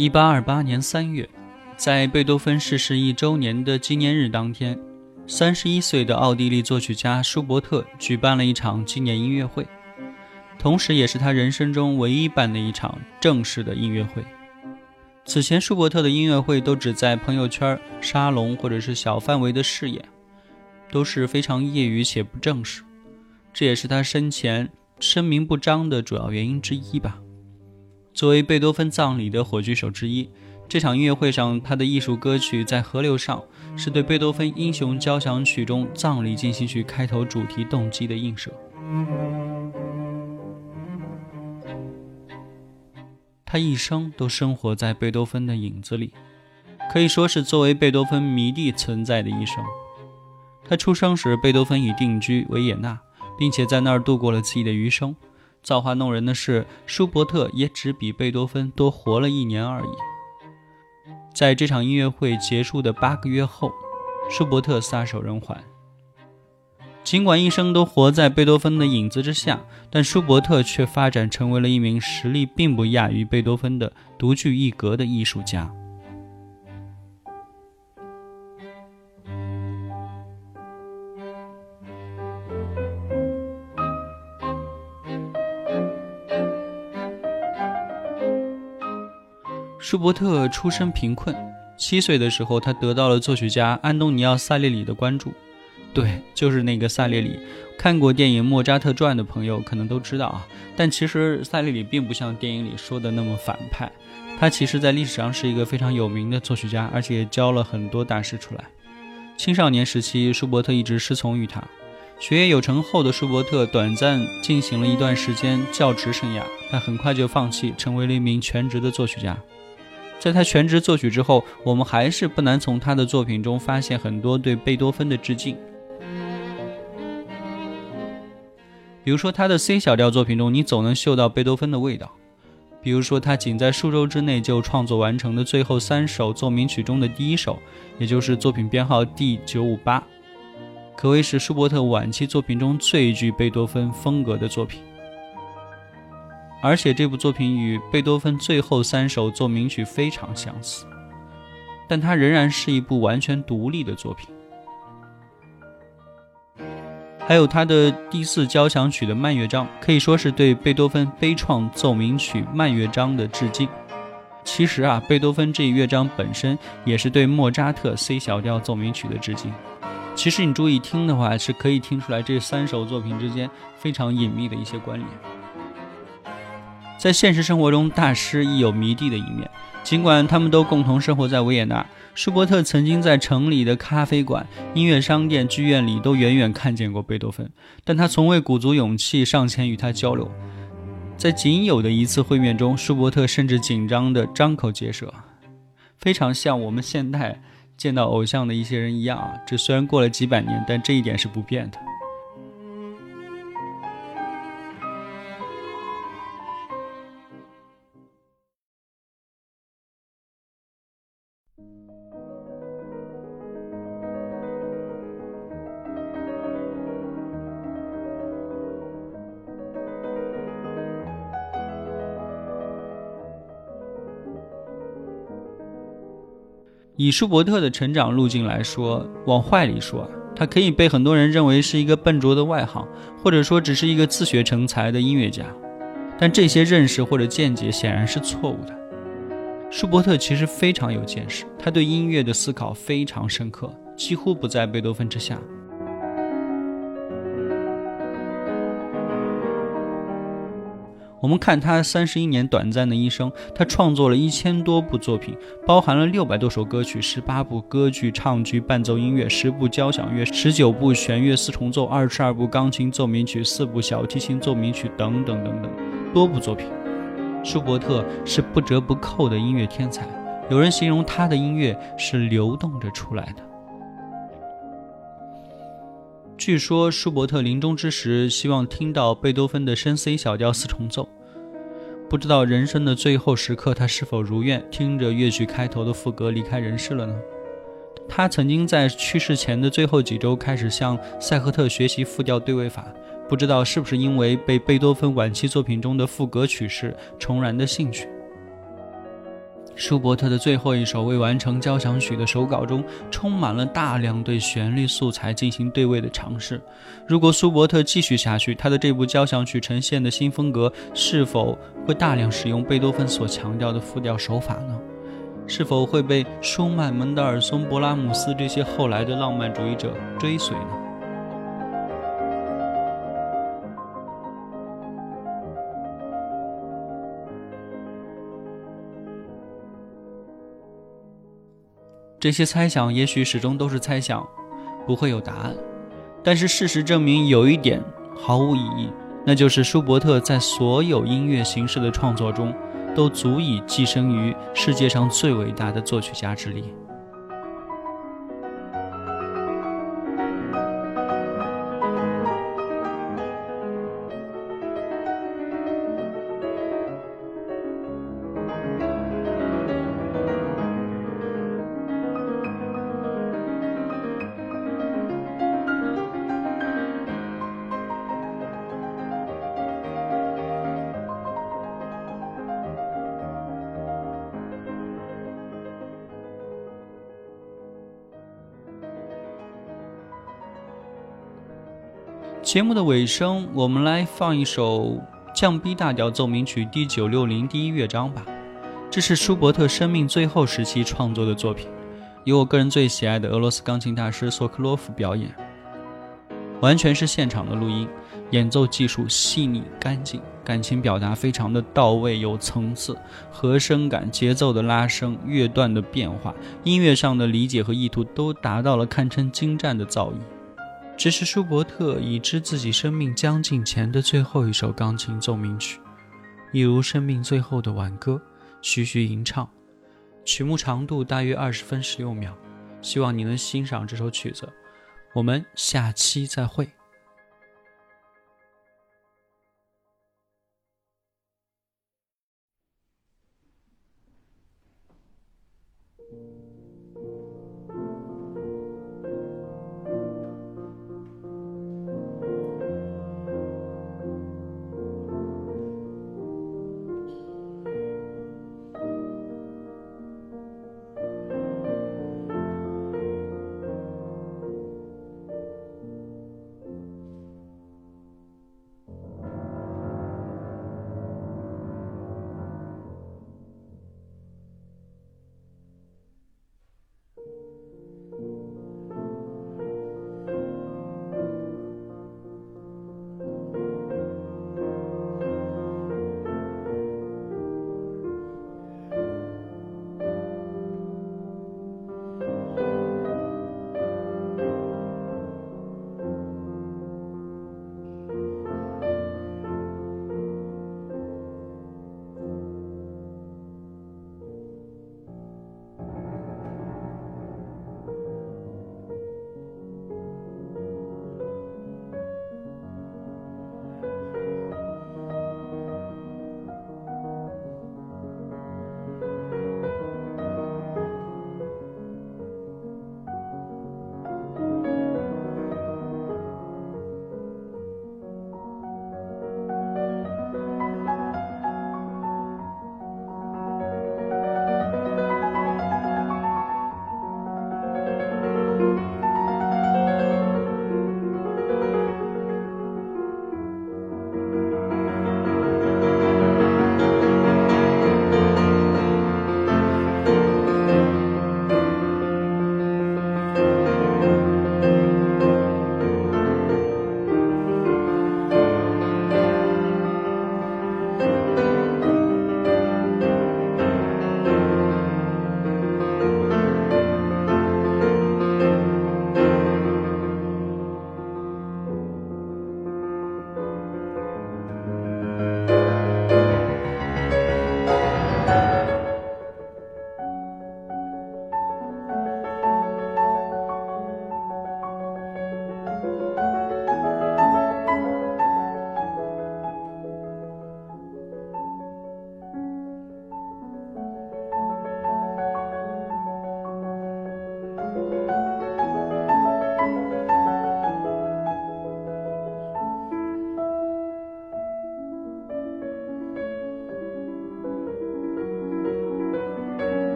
一八二八年三月，在贝多芬逝世一周年的纪念日当天，三十一岁的奥地利作曲家舒伯特举办了一场纪念音乐会，同时也是他人生中唯一办的一场正式的音乐会。此前，舒伯特的音乐会都只在朋友圈、沙龙或者是小范围的试演，都是非常业余且不正式，这也是他生前声名不彰的主要原因之一吧。作为贝多芬葬礼的火炬手之一，这场音乐会上，他的艺术歌曲《在河流上》是对贝多芬《英雄交响曲》中葬礼进行曲开头主题动机的映射。他一生都生活在贝多芬的影子里，可以说是作为贝多芬迷弟存在的一生。他出生时，贝多芬已定居维也纳，并且在那儿度过了自己的余生。造化弄人的是，舒伯特也只比贝多芬多活了一年而已。在这场音乐会结束的八个月后，舒伯特撒手人寰。尽管一生都活在贝多芬的影子之下，但舒伯特却发展成为了一名实力并不亚于贝多芬的独具一格的艺术家。舒伯特出身贫困，七岁的时候，他得到了作曲家安东尼奥·萨列里的关注。对，就是那个萨列里。看过电影《莫扎特传》的朋友可能都知道啊。但其实萨列里并不像电影里说的那么反派，他其实在历史上是一个非常有名的作曲家，而且教了很多大师出来。青少年时期，舒伯特一直师从于他。学业有成后的舒伯特短暂进行了一段时间教职生涯，但很快就放弃，成为了一名全职的作曲家。在他全职作曲之后，我们还是不难从他的作品中发现很多对贝多芬的致敬。比如说，他的 C 小调作品中，你总能嗅到贝多芬的味道；比如说，他仅在数周之内就创作完成的最后三首奏鸣曲中的第一首，也就是作品编号 D 九五八，可谓是舒伯特晚期作品中最具贝多芬风格的作品。而且这部作品与贝多芬最后三首奏鸣曲非常相似，但它仍然是一部完全独立的作品。还有他的第四交响曲的慢乐章，可以说是对贝多芬悲怆奏鸣曲慢乐章的致敬。其实啊，贝多芬这一乐章本身也是对莫扎特 C 小调奏鸣曲的致敬。其实你注意听的话，是可以听出来这三首作品之间非常隐秘的一些关联。在现实生活中，大师亦有迷弟的一面。尽管他们都共同生活在维也纳，舒伯特曾经在城里的咖啡馆、音乐商店、剧院里都远远看见过贝多芬，但他从未鼓足勇气上前与他交流。在仅有的一次会面中，舒伯特甚至紧张地张口结舌，非常像我们现代见到偶像的一些人一样啊。这虽然过了几百年，但这一点是不变的。以舒伯特的成长路径来说，往坏里说，他可以被很多人认为是一个笨拙的外行，或者说只是一个自学成才的音乐家。但这些认识或者见解显然是错误的。舒伯特其实非常有见识，他对音乐的思考非常深刻，几乎不在贝多芬之下。我们看他三十一年短暂的一生，他创作了一千多部作品，包含了六百多首歌曲、十八部歌剧、唱剧、伴奏音乐、十部交响乐、十九部弦乐四重奏、二十二部钢琴奏鸣曲、四部小提琴奏鸣曲等等等等多部作品。舒伯特是不折不扣的音乐天才，有人形容他的音乐是流动着出来的。据说舒伯特临终之时希望听到贝多芬的深 C 小调四重奏，不知道人生的最后时刻他是否如愿听着乐曲开头的副歌离开人世了呢？他曾经在去世前的最后几周开始向塞赫特学习复调对位法，不知道是不是因为被贝多芬晚期作品中的副歌曲式重燃的兴趣。舒伯特的最后一首未完成交响曲的手稿中，充满了大量对旋律素材进行对位的尝试。如果舒伯特继续下去，他的这部交响曲呈现的新风格是否会大量使用贝多芬所强调的复调手法呢？是否会被舒曼、门德尔松、勃拉姆斯这些后来的浪漫主义者追随呢？这些猜想也许始终都是猜想，不会有答案。但是事实证明，有一点毫无意义，那就是舒伯特在所有音乐形式的创作中，都足以跻身于世界上最伟大的作曲家之列。节目的尾声，我们来放一首降 B 大调奏鸣曲第九六零第一乐章吧。这是舒伯特生命最后时期创作的作品，由我个人最喜爱的俄罗斯钢琴大师索克洛夫表演，完全是现场的录音，演奏技术细腻干净，感情表达非常的到位有层次，和声感、节奏的拉升、乐段的变化、音乐上的理解和意图都达到了堪称精湛的造诣。这是舒伯特已知自己生命将近前的最后一首钢琴奏鸣曲，一如生命最后的挽歌，徐徐吟唱。曲目长度大约二十分十六秒，希望你能欣赏这首曲子。我们下期再会。